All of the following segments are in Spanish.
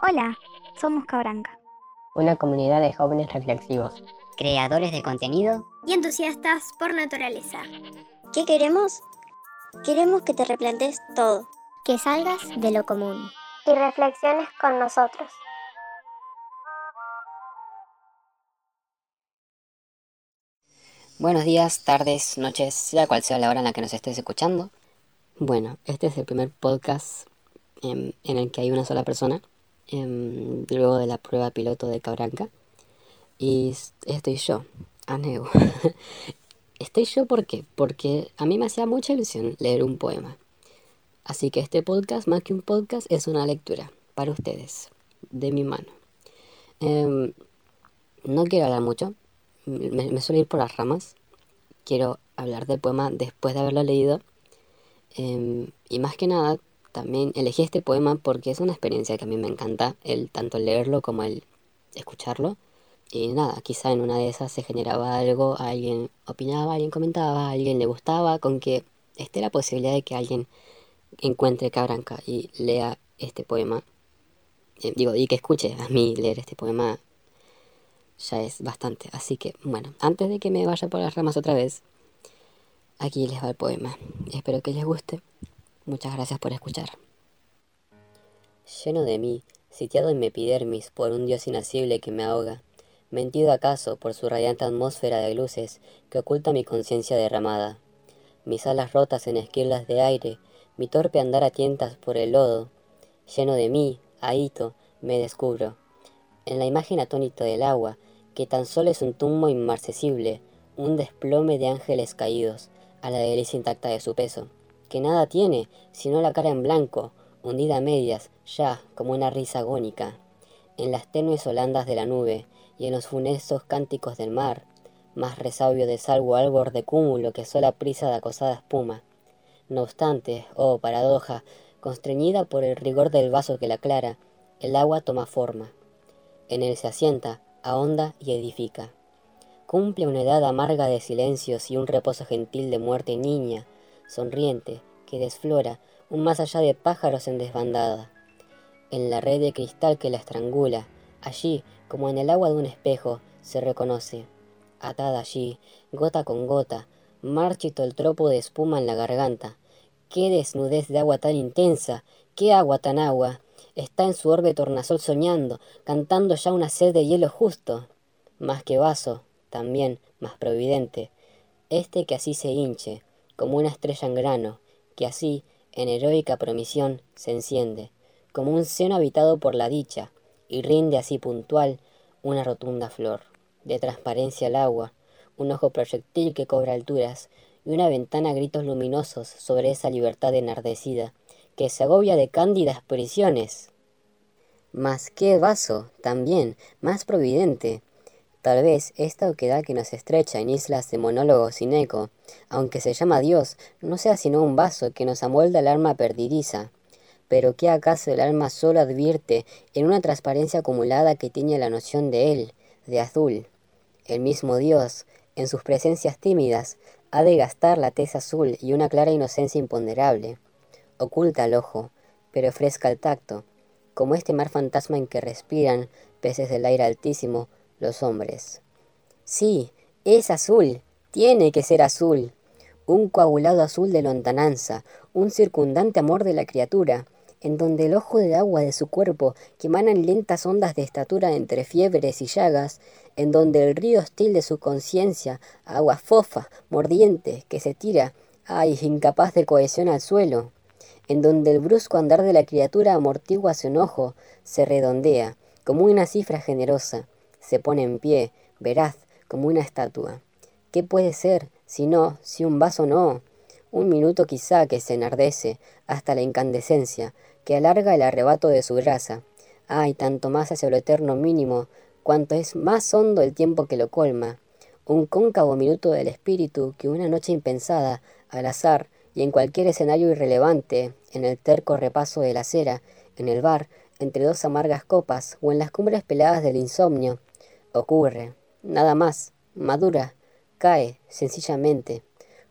Hola, somos Cabranca. Una comunidad de jóvenes reflexivos, creadores de contenido y entusiastas por naturaleza. ¿Qué queremos? Queremos que te replantes todo, que salgas de lo común y reflexiones con nosotros. Buenos días, tardes, noches, sea cual sea la hora en la que nos estés escuchando. Bueno, este es el primer podcast en, el que hay una sola persona, luego de la prueba piloto de Cabranca. Y estoy yo, Aneu. estoy yo ¿por? Porque a mí me hacía mucha ilusión leer un poema. Así que este podcast, más que un podcast, es una lectura para ustedes, de mi mano. Em, no quiero hablar mucho, me, suelo ir por las ramas. Quiero hablar del poema después de haberlo leído. Em, y más que nada, también elegí este poema porque es una experiencia que a mí me encanta, el tanto leerlo como el escucharlo. Y nada, quizá en una de esas se generaba algo, alguien opinaba, alguien comentaba, alguien le gustaba, con que esté la posibilidad de que alguien encuentre Cabranca y lea este poema. Eh, digo, y que escuche a mí leer este poema ya es bastante. Así que, bueno, antes de que me vaya por las ramas otra vez, aquí les va el poema. Espero que les guste. Muchas gracias por escuchar. Lleno de mí, sitiado en mi epidermis por un dios inacible que me ahoga, mentido acaso por su radiante atmósfera de luces que oculta mi conciencia derramada, mis alas rotas en esquirlas de aire, mi torpe andar a tientas por el lodo, lleno de mí, ahito, me descubro. En la imagen atónita del agua, que tan solo es un tumbo inmarcesible, un desplome de ángeles caídos, a la delicia intacta de su peso, que nada tiene sino la cara en blanco, hundida a medias, ya como una risa agónica, en las tenues holandas de la nube y en los funestos cánticos del mar, más resabio de salvo albor de cúmulo que sola prisa de acosada espuma. No obstante, oh paradoja, constreñida por el rigor del vaso que la aclara, el agua toma forma. En él se asienta, ahonda y edifica. Cumple una edad amarga de silencios y un reposo gentil de muerte niña, sonriente, que desflora un más allá de pájaros en desbandada. En la red de cristal que la estrangula, allí, como en el agua de un espejo, se reconoce. Atada allí, gota con gota, marchito el tropo de espuma en la garganta. ¡Qué desnudez de agua tan intensa! ¡Qué agua tan agua! está en su orbe tornasol soñando, cantando ya una sed de hielo justo, más que vaso, también más providente, este que así se hinche, como una estrella en grano, que así, en heroica promisión, se enciende, como un seno habitado por la dicha, y rinde así puntual una rotunda flor, de transparencia al agua, un ojo proyectil que cobra alturas, y una ventana a gritos luminosos sobre esa libertad enardecida, que se agobia de cándidas prisiones. Mas qué vaso, también, más providente. Tal vez esta oquedad que nos estrecha en islas de monólogo sin eco, aunque se llama Dios, no sea sino un vaso que nos amolda el alma perdidiza. Pero ¿qué acaso el alma solo advierte en una transparencia acumulada que tiene la noción de él, de azul? El mismo Dios, en sus presencias tímidas, ha de gastar la tez azul y una clara inocencia imponderable oculta al ojo, pero fresca al tacto, como este mar fantasma en que respiran, peces del aire altísimo, los hombres. Sí, es azul, tiene que ser azul. Un coagulado azul de lontananza, un circundante amor de la criatura, en donde el ojo de agua de su cuerpo, que emanan lentas ondas de estatura entre fiebres y llagas, en donde el río hostil de su conciencia, agua fofa, mordiente, que se tira, ay, incapaz de cohesión al suelo, en donde el brusco andar de la criatura amortigua su enojo, se redondea, como una cifra generosa, se pone en pie, veraz, como una estatua. ¿Qué puede ser, si no, si un vaso no? Un minuto quizá que se enardece, hasta la incandescencia, que alarga el arrebato de su grasa. Ay, tanto más hacia lo eterno mínimo, cuanto es más hondo el tiempo que lo colma. Un cóncavo minuto del espíritu que una noche impensada, al azar, y en cualquier escenario irrelevante, en el terco repaso de la acera, en el bar, entre dos amargas copas o en las cumbres peladas del insomnio, ocurre, nada más, madura, cae, sencillamente,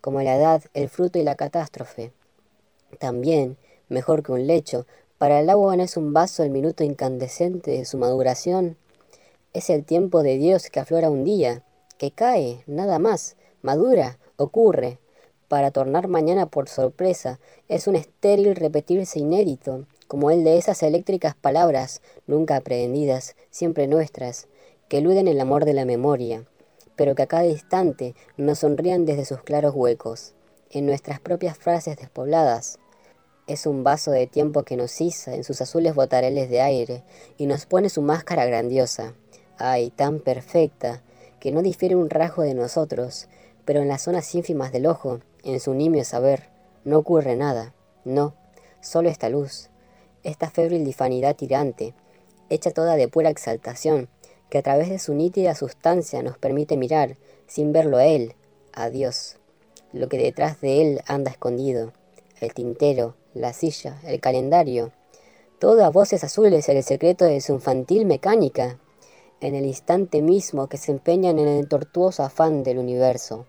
como la edad, el fruto y la catástrofe. También, mejor que un lecho, Para el agua no es un vaso el minuto incandescente de su maduración. Es el tiempo de Dios que aflora un día, que cae, nada más, madura, ocurre, para tornar mañana por sorpresa. Es un estéril repetirse inédito, como el de esas eléctricas palabras, nunca aprehendidas, siempre nuestras, que eluden el amor de la memoria, pero que a cada instante nos sonrían desde sus claros huecos, en nuestras propias frases despobladas. Es un vaso de tiempo que nos iza en sus azules botareles de aire y nos pone su máscara grandiosa, ay, tan perfecta, que no difiere un rasgo de nosotros, pero en las zonas ínfimas del ojo, en su nimio saber, no ocurre nada, no, solo esta luz, esta febril difanidad tirante, hecha toda de pura exaltación, que a través de su nítida sustancia nos permite mirar, sin verlo a él, a Dios, lo que detrás de él anda escondido, el tintero, la silla, el calendario, todo a voces azules el secreto de su infantil mecánica, en el instante mismo que se empeñan en el tortuoso afán del universo.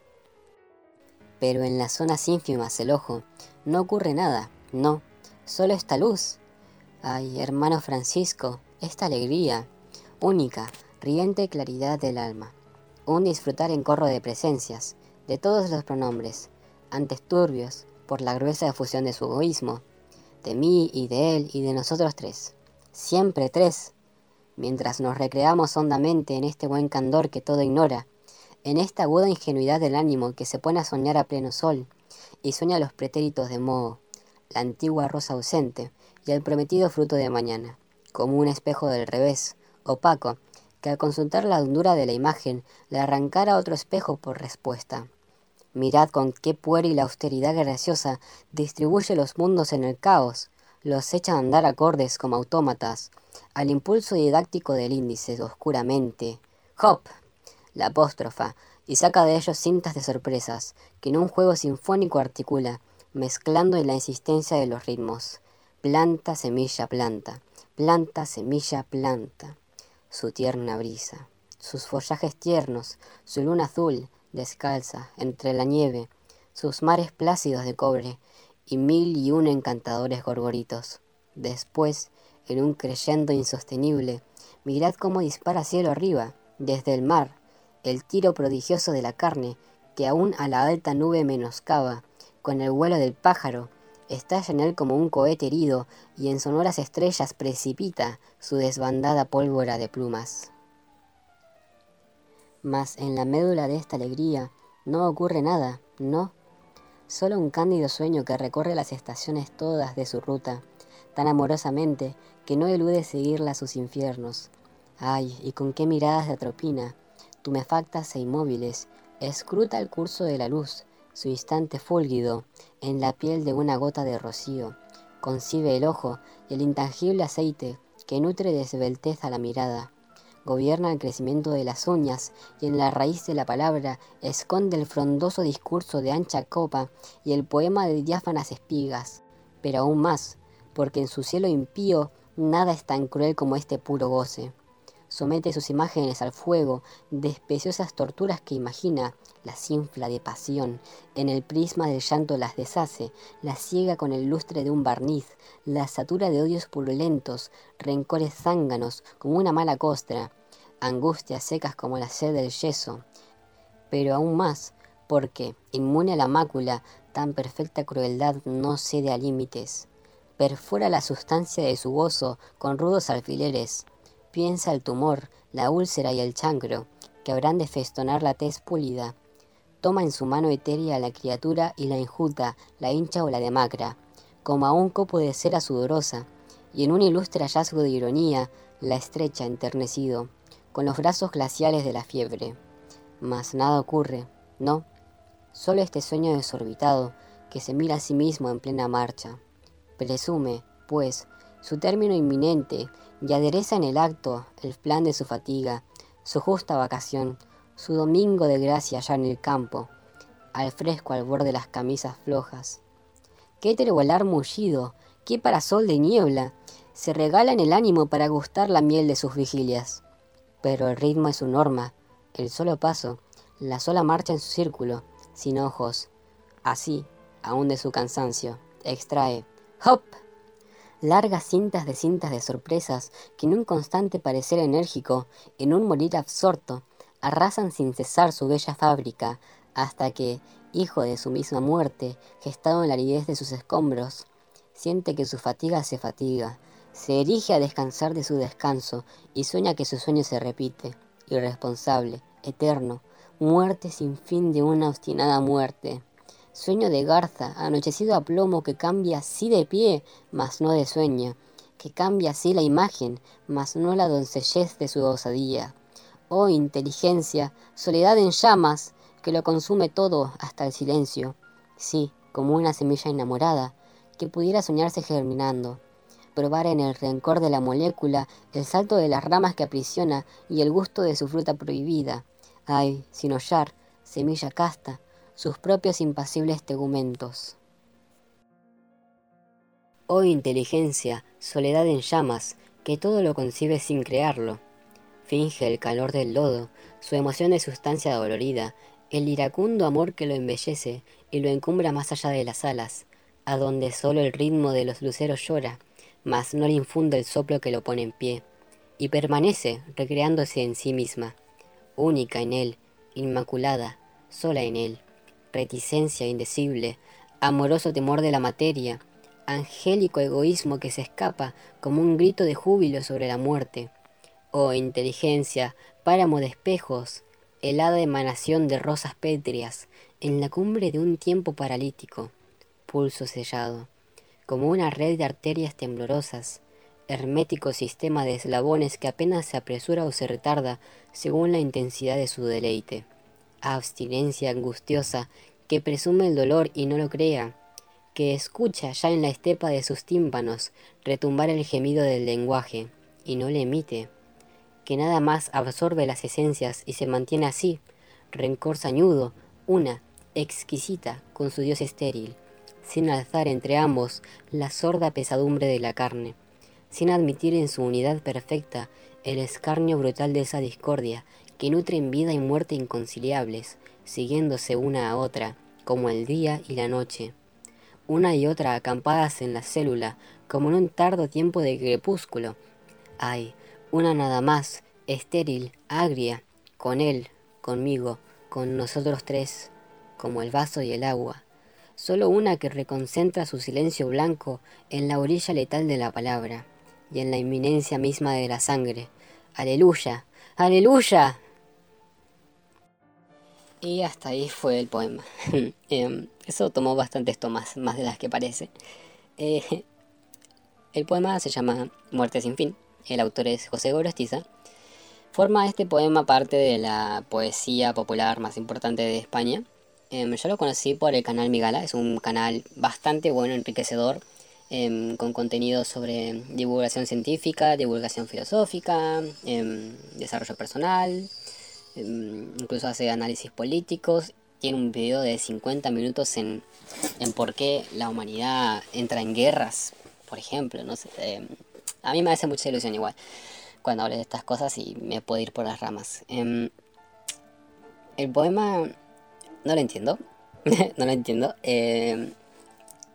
Pero en las zonas ínfimas el ojo no ocurre nada, no, solo esta luz. Ay, hermano Francisco, esta alegría, única, riente claridad del alma. Un disfrutar en corro de presencias, de todos los pronombres, antes turbios, por la gruesa fusión de su egoísmo, de mí y de él y de nosotros tres. Siempre tres, mientras nos recreamos hondamente en este buen candor que todo ignora, en esta aguda ingenuidad del ánimo que se pone a soñar a pleno sol, y sueña los pretéritos de moho, la antigua rosa ausente y el prometido fruto de mañana, como un espejo del revés, opaco, al consultar la hondura de la imagen le arrancara otro espejo por respuesta. Mirad con qué puer y la austeridad graciosa distribuye los mundos en el caos, los echa a andar acordes como autómatas, al impulso didáctico del índice oscuramente. ¡Hop! la apóstrofa, y saca de ellos cintas de sorpresas, que en un juego sinfónico articula, mezclando en la insistencia de los ritmos. Planta, semilla, planta, planta, semilla, planta. Su tierna brisa, sus follajes tiernos, su luna azul, descalza, entre la nieve, sus mares plácidos de cobre, y mil y un encantadores gorgoritos. Después, en un creyendo insostenible, mirad cómo dispara cielo arriba, desde el mar, el tiro prodigioso de la carne, que aún a la alta nube menoscaba, con el vuelo del pájaro, estalla en él como un cohete herido y en sonoras estrellas precipita su desbandada pólvora de plumas. Mas en la médula de esta alegría no ocurre nada, no, solo un cándido sueño que recorre las estaciones todas de su ruta, tan amorosamente que no elude seguirla a sus infiernos. Ay, y con qué miradas de atropina, tumefactas e inmóviles, escruta el curso de la luz, su instante fúlgido, en la piel de una gota de rocío, concibe el ojo y el intangible aceite que nutre de esbelteza la mirada, gobierna el crecimiento de las uñas y en la raíz de la palabra esconde el frondoso discurso de ancha copa y el poema de diáfanas espigas, pero aún más, porque en su cielo impío nada es tan cruel como este puro goce. Somete sus imágenes al fuego de especiosas torturas que imagina, las infla de pasión, en el prisma del llanto las deshace, las ciega con el lustre de un barniz, las satura de odios purulentos, rencores zánganos como una mala costra, angustias secas como la sed del yeso, pero aún más, porque, inmune a la mácula, tan perfecta crueldad no cede a límites, perfora la sustancia de su gozo con rudos alfileres, piensa el tumor, la úlcera y el chancro, que habrán de festonar la tez pulida, toma en su mano etérea la criatura y la injuta, la hincha o la demacra, como a un copo de cera sudorosa, y en un ilustre hallazgo de ironía, la estrecha enternecido, con los brazos glaciales de la fiebre. Mas nada ocurre, no, solo este sueño desorbitado que se mira a sí mismo en plena marcha. Presume, pues, su término inminente y adereza en el acto el plan de su fatiga, su justa vacación, su domingo de gracia allá en el campo, al fresco al borde de las camisas flojas. Qué terbolar mullido, qué parasol de niebla, se regala en el ánimo para gustar la miel de sus vigilias. Pero el ritmo es su norma, el solo paso, la sola marcha en su círculo, sin ojos. Así, aún de su cansancio, extrae ¡Hop! Largas cintas de cintas de sorpresas que en un constante parecer enérgico, en un morir absorto, arrasan sin cesar su bella fábrica, hasta que, hijo de su misma muerte, gestado en la aridez de sus escombros, siente que su fatiga se fatiga, se erige a descansar de su descanso y sueña que su sueño se repite, irresponsable, eterno, muerte sin fin de una obstinada muerte. Sueño de garza, anochecido a plomo que cambia así de pie, mas no de sueño, que cambia así la imagen, mas no la doncellez de su osadía. Oh inteligencia, soledad en llamas, que lo consume todo hasta el silencio. Sí, como una semilla enamorada, que pudiera soñarse germinando. Probar en el rencor de la molécula el salto de las ramas que aprisiona y el gusto de su fruta prohibida. Ay, sin hollar, semilla casta, sus propios impasibles tegumentos. Oh inteligencia, soledad en llamas, que todo lo concibe sin crearlo. Finge el calor del lodo, su emoción de sustancia dolorida, el iracundo amor que lo embellece y lo encumbra más allá de las alas, a donde solo el ritmo de los luceros llora, mas no le infunde el soplo que lo pone en pie, y permanece recreándose en sí misma, única en él, inmaculada, sola en él reticencia indecible, amoroso temor de la materia, angélico egoísmo que se escapa como un grito de júbilo sobre la muerte. Oh inteligencia, páramo de espejos, helada emanación de rosas pétreas, en la cumbre de un tiempo paralítico, pulso sellado, como una red de arterias temblorosas, hermético sistema de eslabones que apenas se apresura o se retarda según la intensidad de su deleite abstinencia angustiosa que presume el dolor y no lo crea, que escucha ya en la estepa de sus tímpanos retumbar el gemido del lenguaje y no le emite, que nada más absorbe las esencias y se mantiene así, rencor sañudo, una, exquisita, con su dios estéril, sin alzar entre ambos la sorda pesadumbre de la carne, sin admitir en su unidad perfecta el escarnio brutal de esa discordia que nutren vida y muerte inconciliables, siguiéndose una a otra, como el día y la noche. Una y otra acampadas en la célula, como en un tardo tiempo de crepúsculo. Ay, una nada más, estéril, agria, con él, conmigo, con nosotros tres, como el vaso y el agua. Solo una que reconcentra su silencio blanco en la orilla letal de la palabra y en la inminencia misma de la sangre. Aleluya, aleluya. Y hasta ahí fue el poema. Em, eso tomó bastantes tomas, más de las que parece. Eh, el poema se llama Muerte sin fin. El autor es José Gorostiza. Forma este poema parte de la poesía popular más importante de España. Em, yo lo conocí por el canal Migala. Es un canal bastante bueno, enriquecedor, em, con contenido sobre divulgación científica, divulgación filosófica, desarrollo personal, incluso hace análisis políticos, tiene un video de 50 minutos en, en por qué la humanidad entra en guerras, por ejemplo, no sé, em, a mí me hace mucha ilusión igual cuando hablo de estas cosas y me puedo ir por las ramas. Em, el poema no lo entiendo, no lo entiendo.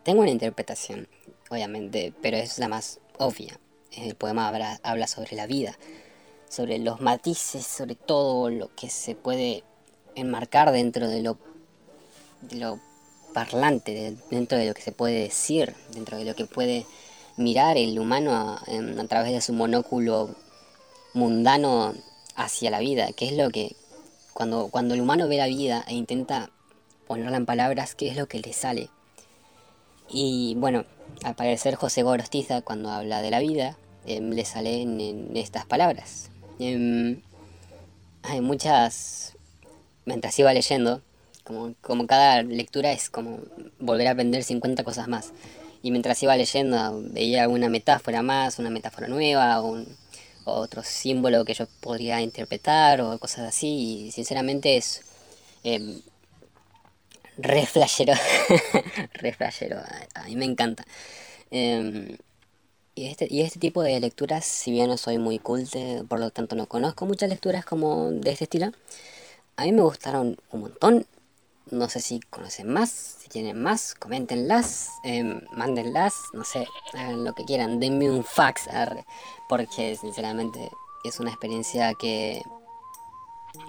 tengo una interpretación, obviamente, pero es la más obvia. El poema habla, habla sobre la vida, sobre los matices, sobre todo lo que se puede enmarcar dentro de lo, de lo parlante, dentro de lo que se puede decir, dentro de lo que puede mirar el humano a, través de su monóculo mundano hacia la vida, que es lo que cuando, cuando el humano ve la vida e intenta ponerla en palabras, qué es lo que le sale. Y bueno, al parecer José Gorostiza cuando habla de la vida, em, le salen en estas palabras. Em, hay muchas... Mientras iba leyendo, como, como cada lectura es como volver a aprender 50 cosas más. Y mientras iba leyendo veía alguna metáfora más, una metáfora nueva, un, otro símbolo que yo podría interpretar o cosas así. Y sinceramente es eh, re flashero. re flashero. A, mí me encanta. Em, y este, y este tipo de lecturas, si bien no soy muy culte, por lo tanto no conozco muchas lecturas como de este estilo, a mí me gustaron un montón No sé si conocen más, si tienen más, coméntenlas, eh, mándenlas, no sé, hagan lo que quieran, denme un fax, porque sinceramente es una experiencia que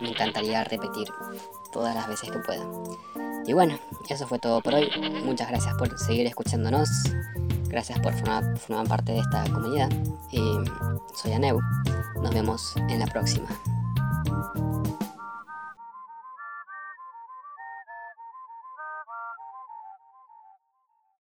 me encantaría repetir todas las veces que pueda. Y bueno, eso fue todo por hoy. Muchas gracias por seguir escuchándonos. Gracias por formar, parte de esta comunidad. Y soy Aneu. Nos vemos en la próxima.